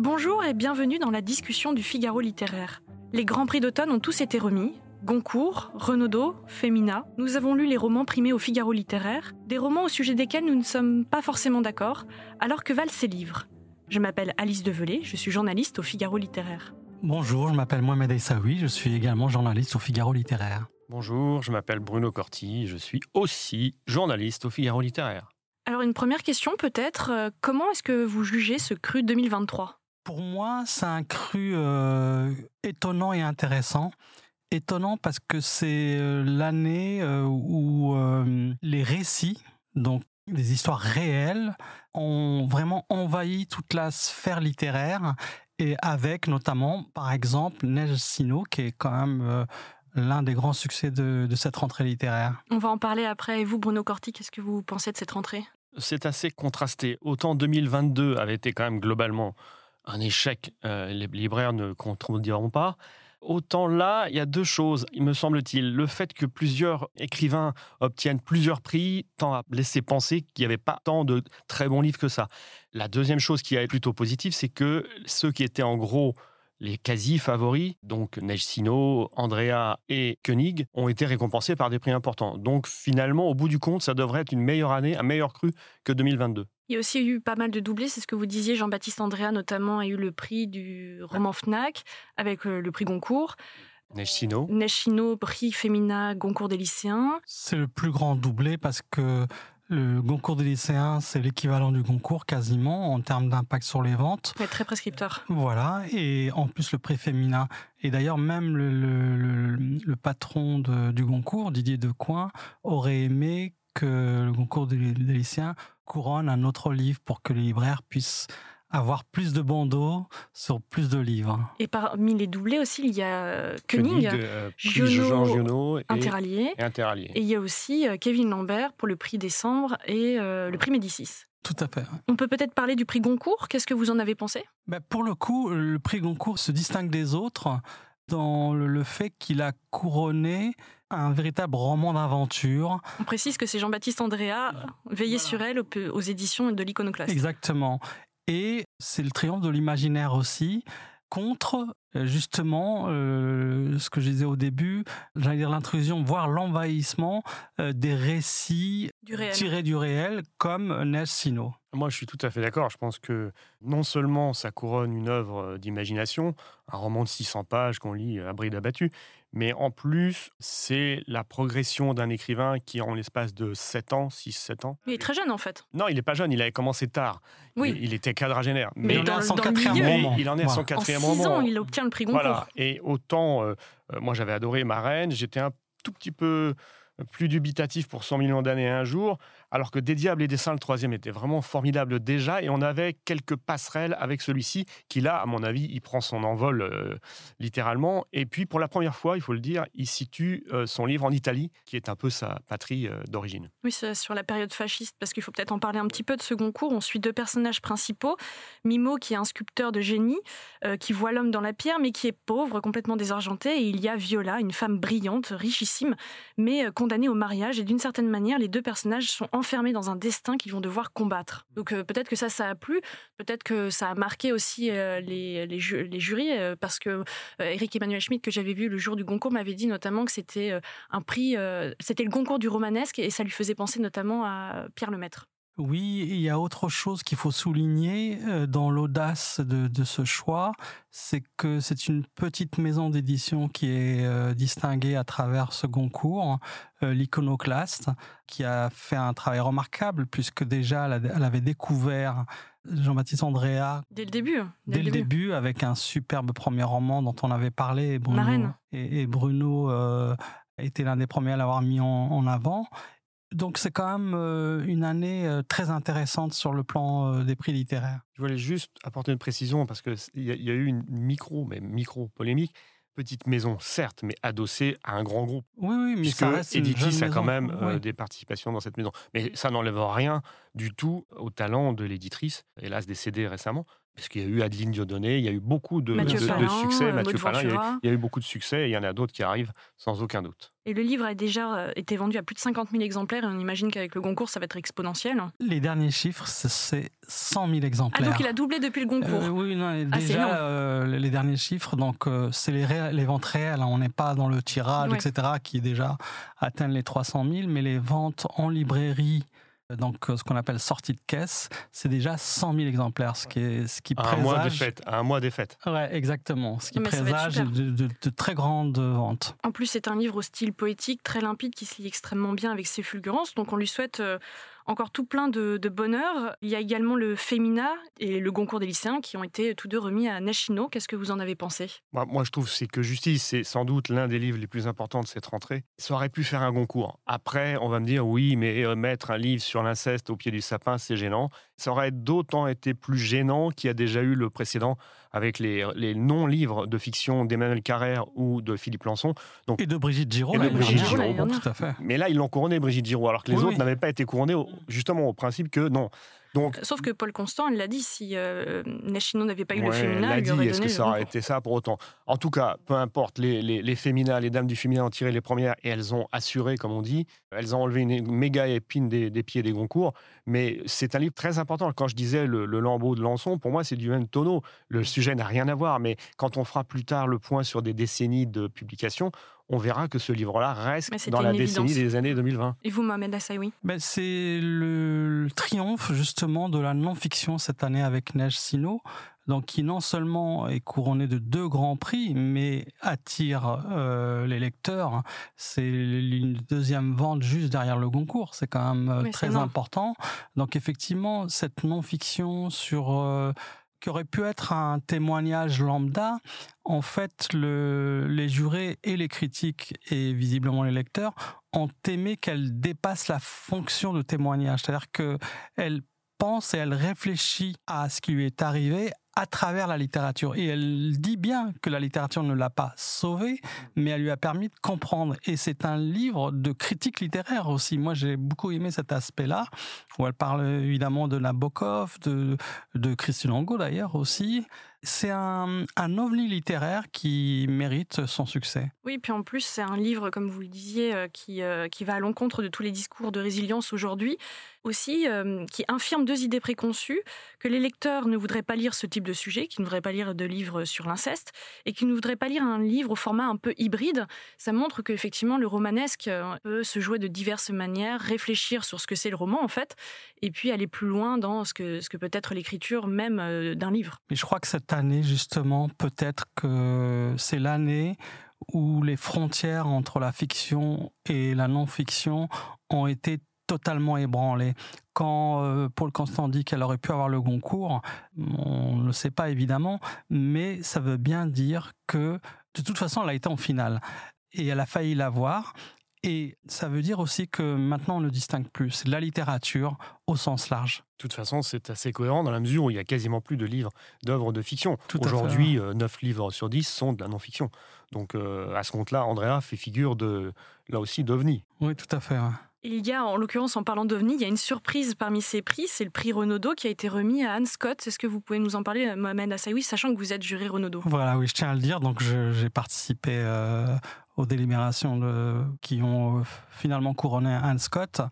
Bonjour et bienvenue dans la discussion du Figaro littéraire. Les grands prix d'automne ont tous été remis. Goncourt, Renaudot, Femina. Nous avons lu les romans primés au Figaro littéraire, des romans au sujet desquels nous ne sommes pas forcément d'accord, alors que valent ces livres? Je m'appelle Alice Develay, je suis journaliste au Figaro littéraire. Bonjour, je m'appelle Mohamed Aissaoui, je suis également journaliste au Figaro littéraire. Bonjour, je m'appelle Bruno Corti, je suis aussi journaliste au Figaro littéraire. Alors une première question peut-être, euh, comment est-ce que vous jugez ce cru 2023 Pour moi, c'est un cru euh, étonnant et intéressant. Étonnant parce que c'est euh, l'année où euh, les récits, donc les histoires réelles, ont vraiment envahi toute la sphère littéraire et avec notamment, par exemple, Neige Sino, qui est quand même euh, l'un des grands succès de, de cette rentrée littéraire. On va en parler après. Et vous, Bruno Corti, qu'est-ce que vous pensez de cette rentrée? C'est assez contrasté. Autant 2022 avait été quand même globalement un échec, euh, les libraires ne contrediront pas. Autant là, il y a deux choses, il me semble-t-il. Le fait que plusieurs écrivains obtiennent plusieurs prix tend à laisser penser qu'il n'y avait pas tant de très bons livres que ça. La deuxième chose qui est plutôt positive, c'est que ceux qui étaient en gros les quasi-favoris, donc Neige Sino, Andrea et Koenig, ont été récompensés par des prix importants. Donc finalement, au bout du compte, ça devrait être une meilleure année, un meilleur cru que 2022. Il y a aussi eu pas mal de doublés, c'est ce que vous disiez. Jean-Baptiste Andrea, notamment, a eu le prix du roman Fnac avec euh, le prix Goncourt. Neige Sino, Neige Chino, prix Femina, Goncourt des lycéens. C'est le plus grand doublé parce que le Goncourt des lycéens, c'est l'équivalent du Goncourt quasiment en termes d'impact sur les ventes. Ouais, très prescripteur. Voilà, et en plus le prix féminin. Et d'ailleurs, même le, le- le- le patron de- du Goncourt, Didier Decoing, aurait aimé que le Goncourt des, des lycéens couronne un autre livre pour que les libraires puissent avoir plus de bandeaux sur plus de livres. Et parmi les doublés aussi, il y a euh, Koenig, euh, Giono, Jean Giono et, Interallié. et Interallié. Et il y a aussi euh, Kevin Lambert pour le prix Décembre et euh, le prix Médicis. Tout à fait. On peut peut-être parler du prix Goncourt. Qu'est-ce que vous en avez pensé? Ben, pour le coup, le prix Goncourt se distingue des autres dans le- fait qu'il a couronné un véritable roman d'aventure On précise que c'est Jean-Baptiste Andrea, Veillez sur elle aux, aux éditions de l'Iconoclaste. Exactement. Et c'est le triomphe de l'imaginaire aussi contre euh, justement euh, ce que je disais au début, j'allais dire l'intrusion, voire l'envahissement euh, des récits Du réel. tirés du réel comme Neige Sino. Moi, je suis tout à fait d'accord. Je pense que non seulement ça couronne une œuvre d'imagination, un roman de 600 pages qu'on lit à bride abattue, mais en plus, c'est la progression d'un écrivain qui, en l'espace de 7 ans, 6-7 ans, Il est très jeune en fait. non, il n'est pas jeune, il avait commencé tard. Oui. Il, il était quadragénaire. Mais il en est dans à le- son dans quatrième milieu. roman. il en est à son. En quatrième 6 roman. ans, il obtient le prix Goncourt. Voilà. Et autant, euh, euh, moi j'avais adoré Ma Reine, j'étais un tout petit peu plus dubitatif pour 100 millions d'années et un jour, alors que Des Diables et des Saints, le troisième, était vraiment formidable déjà, et on avait quelques passerelles avec celui-ci, qui là, à mon avis, il prend son envol euh, littéralement. Et puis, pour la première fois, il faut le dire, il situe euh, son livre en Italie, qui est un peu sa patrie euh, d'origine. Oui, c'est sur la période fasciste, parce qu'il faut peut-être en parler un petit peu de ce Goncourt. On suit deux personnages principaux. Mimo, qui est un sculpteur de génie, qui voit l'homme dans la pierre, mais qui est pauvre, complètement désargenté. Et il y a Viola, une femme brillante, richissime, mais condamnée au mariage. Et d'une certaine manière, les deux personnages sont enfermés dans un destin qu'ils vont devoir combattre. Donc euh, peut-être que ça, ça a plu. Peut-être que ça a marqué aussi euh, les, les, ju- les jurys, euh, parce que Eric Emmanuel Schmitt, que j'avais vu le jour du Goncourt, m'avait dit notamment que c'était un prix, c'était le Goncourt du romanesque, et ça lui faisait penser notamment à Pierre Lemaître. Oui, il y a autre chose qu'il faut souligner euh, dans l'audace de, de ce choix, c'est que c'est une petite maison d'édition qui est euh, distinguée à travers ce concours, euh, l'Iconoclaste, qui a fait un travail remarquable puisque déjà elle, avait découvert Jean-Baptiste Andrea Dès le début. dès, le début. avec un superbe premier roman dont on avait parlé. et Bruno, Reine. Et, et Bruno euh, était l'un des premiers à l'avoir mis en, en avant. Donc c'est quand même euh, une année euh, très intéressante sur le plan euh, des prix littéraires. Je voulais juste apporter une précision parce qu'il y, y a eu une micro, mais micro polémique. Petite maison, certes, mais adossée à un grand groupe. Oui, oui, mais Puisque ça reste Editis a quand même euh, des participations dans cette maison. Mais ça n'enlève rien du tout au talent de l'éditrice, hélas décédée récemment. Parce qu'il y a eu Adeline Dieudonné, il y a eu beaucoup de, Mathieu de- succès. euh, Mathieu Palin, il y, a eu, Ventura. il y a eu beaucoup de succès et il y en a d'autres qui arrivent sans aucun doute. Et le livre a déjà euh, été vendu à plus de 50 000 exemplaires et on imagine qu'avec le Goncourt, ça va être exponentiel. Les derniers chiffres, c'est- c'est 100 000 Ah, exemplaires. donc il a doublé depuis le Goncourt. Euh, oui, non, Ah, déjà euh, les derniers chiffres, donc euh, c'est les, ré- les ventes réelles. hein, on n'est pas dans le tirage, Ouais. etc., qui déjà atteignent les 300 000, mais les ventes en librairie, euh, donc euh, ce qu'on appelle sortie de caisse, c'est déjà 100 000 exemplaires, ce qui est ce qui À un présage. mois des fêtes. À un mois des fêtes. Ouais, exactement. Ce qui Mais présage super. de, de- de très grandes ventes. En plus, c'est un livre au style poétique, très limpide, qui se lit extrêmement bien avec ses fulgurances. Donc, on lui souhaite euh, encore tout plein de, bonheur. Il y a également le Femina et le Goncourt des lycéens qui ont été tous deux remis à Nashino. Qu'est-ce que vous en avez pensé? Moi, je trouve que Justice, c'est sans doute l'un des livres les plus importants de cette rentrée. Ça aurait pu faire un concours. Après, on va me dire, oui, mais euh, mettre un livre sur l'inceste au pied du sapin, c'est gênant. Ça aurait d'autant été plus gênant qu'il y a déjà eu le précédent avec les, les non-livres de fiction d'Emmanuel Carrère ou de Philippe Lançon. Et de Brigitte Giraud. Et de Brigitte. Giraud. Tout à fait. Mais là, ils l'ont couronné, Brigitte Giraud, alors que les Oui, autres oui. n'avaient pas été couronnés, justement au principe que non. Donc, Sauf que Paul Constant, elle l'a dit, si euh, Nashino n'avait pas eu le Ouais, l'a elle lui dit, aurait est-ce que ça aurait été ça pour autant? En tout cas, peu importe, les, les, les dames du féminin ont tiré les premières et elles ont assuré, comme on dit. Elles ont enlevé une méga épine des, des pieds des Goncourt. Mais c'est un livre très important. Quand je disais le, le lambeau de Lançon, pour moi, c'est du même tonneau. Le sujet n'a rien à voir. Mais quand on fera plus tard le point sur des décennies de publication, on verra que ce livre-là reste dans la décennie évidence. des années 2020. Et vous, Mohamed Assaoui Ben, c'est le, le triomphe justement de la non-fiction cette année avec Neige Sino, donc qui non seulement est couronné de deux grands prix, mais attire euh, les lecteurs. C'est une deuxième vente juste derrière le Goncourt, c'est quand même euh, très important. Donc effectivement, cette non-fiction sur euh, qui aurait pu être un témoignage lambda, en fait, le, les jurés et les critiques et visiblement les lecteurs ont aimé qu'elle dépasse la fonction de témoignage. C'est-à-dire qu'elle pense et elle réfléchit à ce qui lui est arrivé à travers la littérature. Et elle dit bien que la littérature ne l'a pas sauvée, mais elle lui a permis de comprendre. Et c'est un livre de critique littéraire aussi. Moi, j'ai beaucoup aimé cet aspect-là, où elle parle évidemment de Nabokov, de, de Christine Angot d'ailleurs aussi. C'est un, un ovni littéraire qui mérite son succès. Oui, puis en plus, c'est un livre, comme vous le disiez, euh, qui, euh, qui va à l'encontre de tous les discours de résilience aujourd'hui. Aussi, euh, qui infirme deux idées préconçues, que les lecteurs ne voudraient pas lire ce type de sujet, qui ne voudraient pas lire de livres sur l'inceste, et qui ne voudraient pas lire un livre au format un peu hybride. Ça montre qu'effectivement, le romanesque peut se jouer de diverses manières, réfléchir sur ce que c'est le roman, en fait, et puis aller plus loin dans ce que, ce que peut être l'écriture même d'un livre. Mais je crois que cette année, justement, peut-être que c'est l'année où les frontières entre la fiction et la non-fiction ont été totalement ébranlées. Quand euh, Paul Constant dit qu'elle aurait pu avoir le Goncourt, on ne le sait pas évidemment, mais ça veut bien dire que de toute façon, elle a été en finale et elle a failli l'avoir. Et ça veut dire aussi que maintenant on ne distingue plus. C'est de la littérature au sens large. De toute façon, c'est assez cohérent dans la mesure où il y a quasiment plus de livres d'œuvres de fiction. Aujourd'hui, euh, 9 livres sur 10 sont de la non-fiction. Donc, euh, à ce compte-là, Andrea fait figure de, là aussi, d'ovni. Oui, tout à fait. ouais. Il y a, en l'occurrence, en parlant d'OVNI, il y a une surprise parmi ces prix, c'est le prix Renaudot qui a été remis à Anne Scott. Est-ce que vous pouvez nous en parler, Mohamed Assaoui, sachant que vous êtes juré Renaudot? Voilà, oui, je tiens à le dire. Donc, j'ai participé euh, aux délibérations qui ont euh, finalement couronné Anne Scott.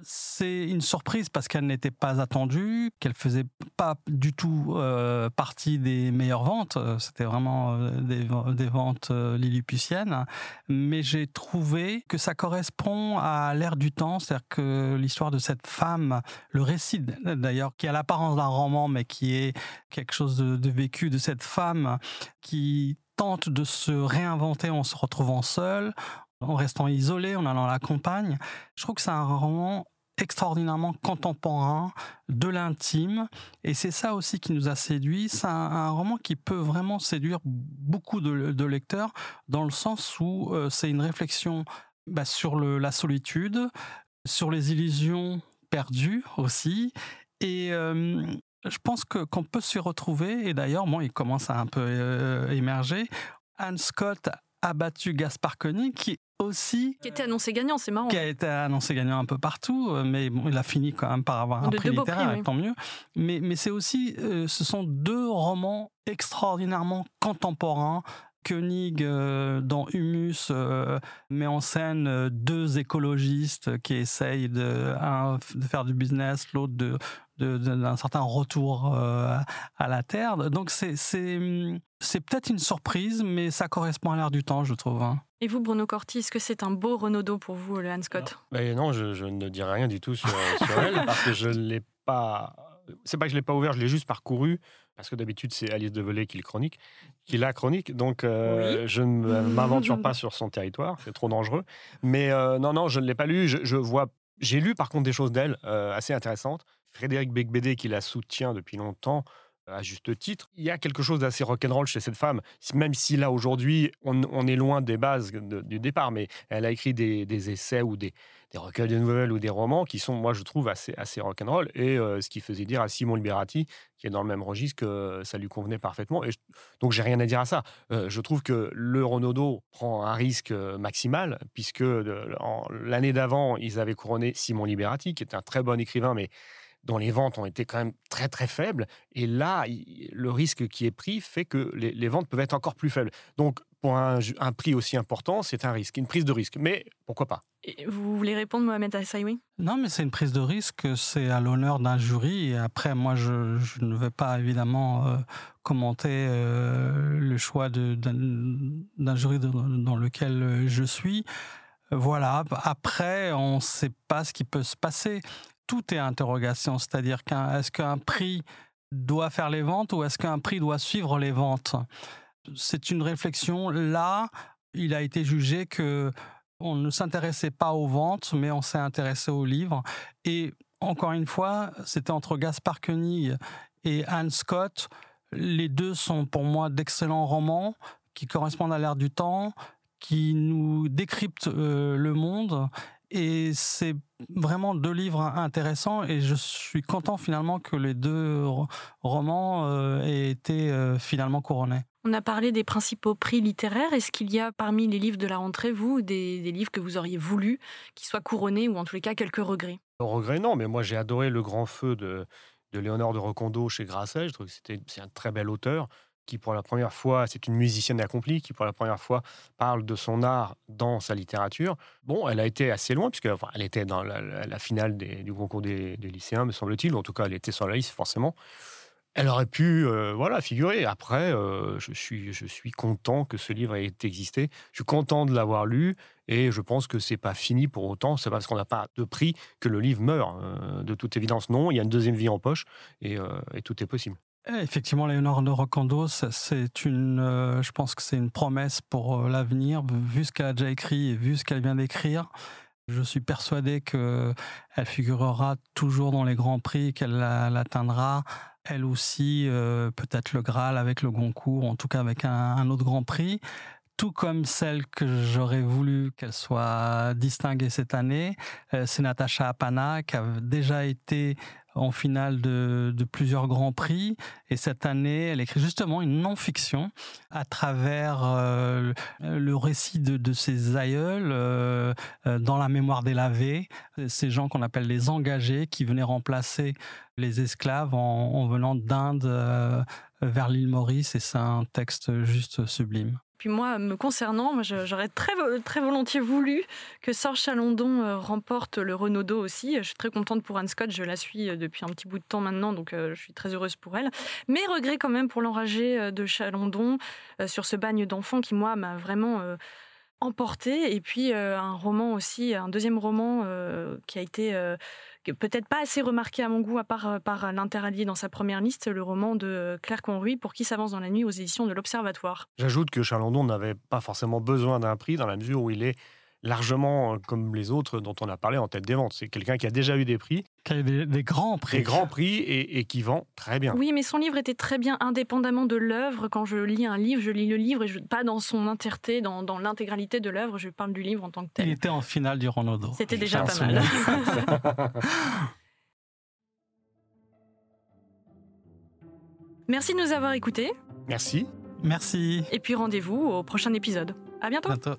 C'est une surprise parce qu'elle n'était pas attendue, qu'elle faisait pas du tout euh, partie des meilleures ventes. Euh, C'était vraiment des, ventes euh, lilliputiennes. Mais j'ai trouvé que ça correspond à l'ère du temps, c'est-à-dire que l'histoire de cette femme, le récit d'ailleurs, qui a l'apparence d'un roman, mais qui est quelque chose de vécu de cette femme qui tente de se réinventer en se retrouvant seule, en restant isolée, en allant à la campagne. Je trouve que c'est un roman extraordinairement contemporain, de l'intime, et c'est ça aussi qui nous a séduit. C'est un, roman qui peut vraiment séduire beaucoup de, lecteurs, dans le sens où euh, c'est une réflexion bah, sur la solitude, sur les illusions perdues aussi. Et je pense que qu'on peut s'y retrouver. Et d'ailleurs, bon, il commence à un peu émerger. Anne Scott a battu Gaspard Koenig, qui aussi. Qui était annoncé gagnant, c'est marrant. Qui a été annoncé gagnant un peu partout, euh, mais bon, il a fini quand même par avoir un prix littéraire, tant mieux. Mais, mais c'est aussi, euh, ce sont deux romans extraordinairement contemporains. Koenig, euh, dans Humus, met en scène deux écologistes qui essayent de, de faire du business, l'autre de, d'un certain retour euh, à la Terre. Donc c'est c'est peut-être une surprise, mais ça correspond à l'air du temps, je trouve. Hein. Et vous, Bruno Corti, est-ce que c'est un beau Renaudot pour vous, le Hans Scott? Non, non je, ne dirai rien du tout sur, elle, parce que je ne l'ai pas... C'est pas que je ne l'ai pas ouvert, je l'ai juste parcouru, parce que d'habitude, c'est Alice Develay qui le chronique, qui la chronique, donc euh, je ne m'aventure pas sur son territoire, c'est trop dangereux. Mais euh, non, non, je ne l'ai pas lu, je, vois... J'ai lu par contre des choses d'elle assez intéressantes. Frédéric Becbédé, qui la soutient depuis longtemps, à juste titre. Il y a quelque chose d'assez rock'n'roll chez cette femme, même si là aujourd'hui on, est loin des bases du départ, mais elle a écrit des, essais ou des, recueils de nouvelles ou des romans qui sont, moi je trouve, assez, rock'n'roll, et euh, ce qui faisait dire à Simon Liberati, qui est dans le même registre, que ça lui convenait parfaitement. Et je, donc j'ai rien à dire à ça. Euh, je trouve que le Renaudot prend un risque euh, maximal, puisque l'année d'avant, ils avaient couronné Simon Liberati, qui est un très bon écrivain, mais dont les ventes ont été quand même très très faibles. Et là, le risque qui est pris fait que les, ventes peuvent être encore plus faibles. Donc, pour un, prix aussi important, c'est un risque, une prise de risque. Mais pourquoi pas? Vous voulez répondre, Mohamed Assaïwi Non, mais c'est une prise de risque, c'est à l'honneur d'un jury. Et après, moi, je, ne vais pas évidemment euh, commenter euh, le choix d'un jury dans lequel je suis. Voilà. Après, on ne sait pas ce qui peut se passer tout est interrogation, c'est-à-dire qu'un, est-ce qu'un prix doit faire les ventes ou est-ce qu'un prix doit suivre les ventes? C'est une réflexion. Là, il a été jugé que on ne s'intéressait pas aux ventes, mais on s'est intéressé aux livres. Et encore une fois, c'était entre Gaspard Koenig et Anne Scott. Les deux sont pour moi d'excellents romans qui correspondent à l'ère du temps, qui nous décryptent euh, le monde et c'est vraiment deux livres intéressants et je suis content finalement que les deux romans euh, aient été euh, finalement couronnés. On a parlé des principaux prix littéraires. Est-ce qu'il y a parmi les livres de la rentrée, vous, des, livres que vous auriez voulu qu'ils soient couronnés ou en tous les cas quelques regrets? Regrets, non, mais moi j'ai adoré Le Grand Feu de, de Léonore de Recondo chez Grasset. Je trouve que c'est un très bel auteur qui pour la première fois, c'est une musicienne accomplie, qui pour la première fois parle de son art dans sa littérature. Bon, elle a été assez loin, puisque elle était dans la, finale du concours des, lycéens, me semble-t-il, en tout cas, elle était sur la liste, forcément. Elle aurait pu euh, voilà, figurer. Après, euh, je, suis, je suis content que ce livre ait existé. Je suis content de l'avoir lu et je pense que c'est pas fini pour autant. C'est parce qu'on n'a pas de prix que le livre meurt. Euh, de toute évidence, non. Il y a une deuxième vie en poche et, et tout est possible. Effectivement, Léonore de c'est une, euh, je pense que c'est une promesse pour euh, l'avenir, vu ce qu'elle a déjà écrit et vu ce qu'elle vient d'écrire. Je suis persuadé qu'elle figurera toujours dans les grands prix, qu'elle l'atteindra. Elle aussi, euh, peut-être le Graal avec le Goncourt, en tout cas avec un, autre grand prix tout comme celle que j'aurais voulu qu'elle soit distinguée cette année, c'est Natacha Apana, qui a déjà été en finale de, plusieurs grands prix. Et cette année, elle écrit justement une non-fiction à travers euh, le récit de, ses aïeuls euh, euh, dans la mémoire des lavés, ces gens qu'on appelle les engagés qui venaient remplacer les esclaves en venant d'Inde vers l'île Maurice. Et c'est un texte juste sublime. Puis moi, me concernant, j'aurais très, très volontiers voulu que Sorge Chalandon euh, remporte le Renaudot aussi. Je suis très contente pour Anne Scott, je la suis euh, depuis un petit bout de temps maintenant, donc euh, je suis très heureuse pour elle. Mais regret quand même pour l'enragé de Chalandon sur ce bagne d'enfant qui, moi, m'a vraiment emporté. Et puis un roman aussi, un deuxième roman qui a été peut-être pas assez remarqué à mon goût, à part euh, par l'interallié dans sa première liste, le roman de Claire Conruy, Pour qui s'avance dans la nuit aux éditions de l'Observatoire. J'ajoute que Chalandon n'avait pas forcément besoin d'un prix dans la mesure où il est largement euh, comme les autres dont on a parlé en tête des ventes. C'est quelqu'un qui a déjà eu des prix, Qui a eu des, des grands prix. des grands prix et, et qui vend très bien. Oui, mais son livre était très bien indépendamment de l'œuvre. Quand je lis un livre, je lis le livre et je, pas dans son entièreté, dans, dans l'intégralité de l'œuvre. Je parle du livre en tant que Il tel. était en finale du Renaudot. C'était déjà pas mal. Merci de nous avoir écoutés. Merci. Merci. Et puis rendez-vous au prochain épisode. À bientôt. Bientôt.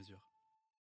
mesure.